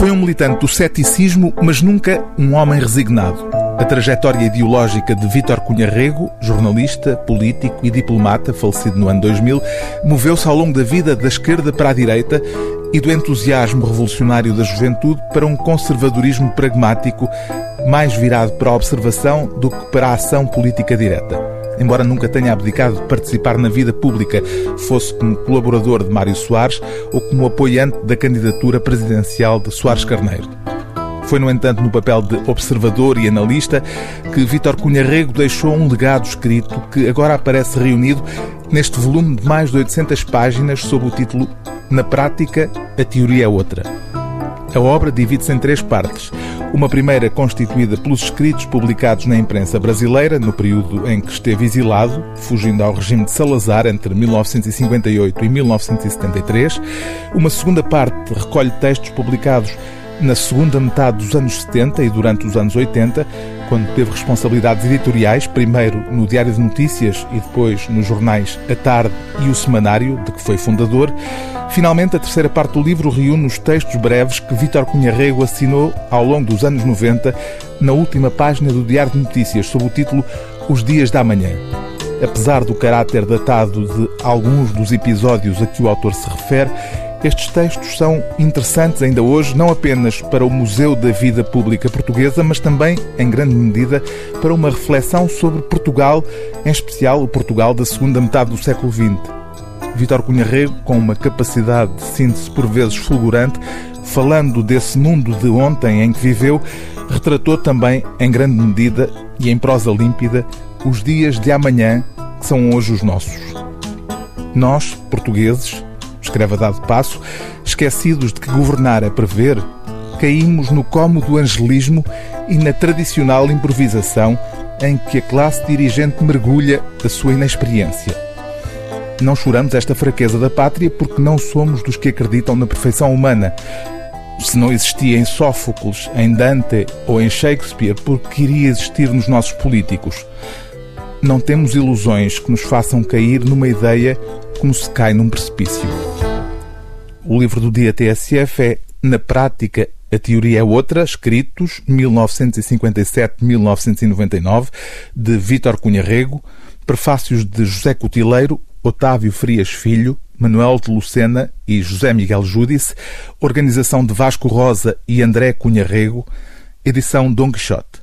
Foi um militante do ceticismo, mas nunca um homem resignado. A trajetória ideológica de Vítor Cunha Rego, jornalista, político e diplomata, falecido no ano 2000, moveu-se ao longo da vida da esquerda para a direita e do entusiasmo revolucionário da juventude para um conservadorismo pragmático mais virado para a observação do que para a ação política direta embora nunca tenha abdicado de participar na vida pública, fosse como colaborador de Mário Soares ou como apoiante da candidatura presidencial de Soares Carneiro. Foi, no entanto, no papel de observador e analista que Vítor Cunha Rego deixou um legado escrito que agora aparece reunido neste volume de mais de 800 páginas sob o título Na Prática, a Teoria é Outra. A obra divide-se em três partes. Uma primeira constituída pelos escritos publicados na imprensa brasileira no período em que esteve exilado, fugindo ao regime de Salazar entre 1958 e 1973. Uma segunda parte recolhe textos publicados na segunda metade dos anos 70 e durante os anos 80, quando teve responsabilidades editoriais, primeiro no Diário de Notícias e depois nos jornais A Tarde e o Semanário, de que foi fundador. Finalmente, a terceira parte do livro reúne os textos breves que Vítor Cunha Rego assinou ao longo dos anos 90, na última página do Diário de Notícias, sob o título Os Dias da Manhã. Apesar do caráter datado de alguns dos episódios a que o autor se refere, estes textos são interessantes ainda hoje, não apenas para o Museu da Vida Pública Portuguesa, mas também, em grande medida, para uma reflexão sobre Portugal, em especial o Portugal da segunda metade do século XX. Vítor Cunha Rego, com uma capacidade de síntese por vezes fulgurante, falando desse mundo de ontem em que viveu, retratou também, em grande medida e em prosa límpida, os dias de amanhã que são hoje os nossos. Nós, portugueses, escreve a dado passo, esquecidos de que governar é prever, caímos no cômodo angelismo e na tradicional improvisação em que a classe dirigente mergulha a sua inexperiência. Não choramos esta fraqueza da pátria porque não somos dos que acreditam na perfeição humana. Se não existia em Sófocles, em Dante ou em Shakespeare, porque iria existir nos nossos políticos? Não temos ilusões que nos façam cair numa ideia como se cai num precipício. O livro do dia TSF é Na Prática, a Teoria é Outra, escritos 1957-1999, de Vítor Cunha Rego, prefácios de José Cotileiro, Otávio Frias Filho, Manuel de Lucena e José Miguel Júdice, organização de Vasco Rosa e André Cunha Rego, edição Dom Quixote.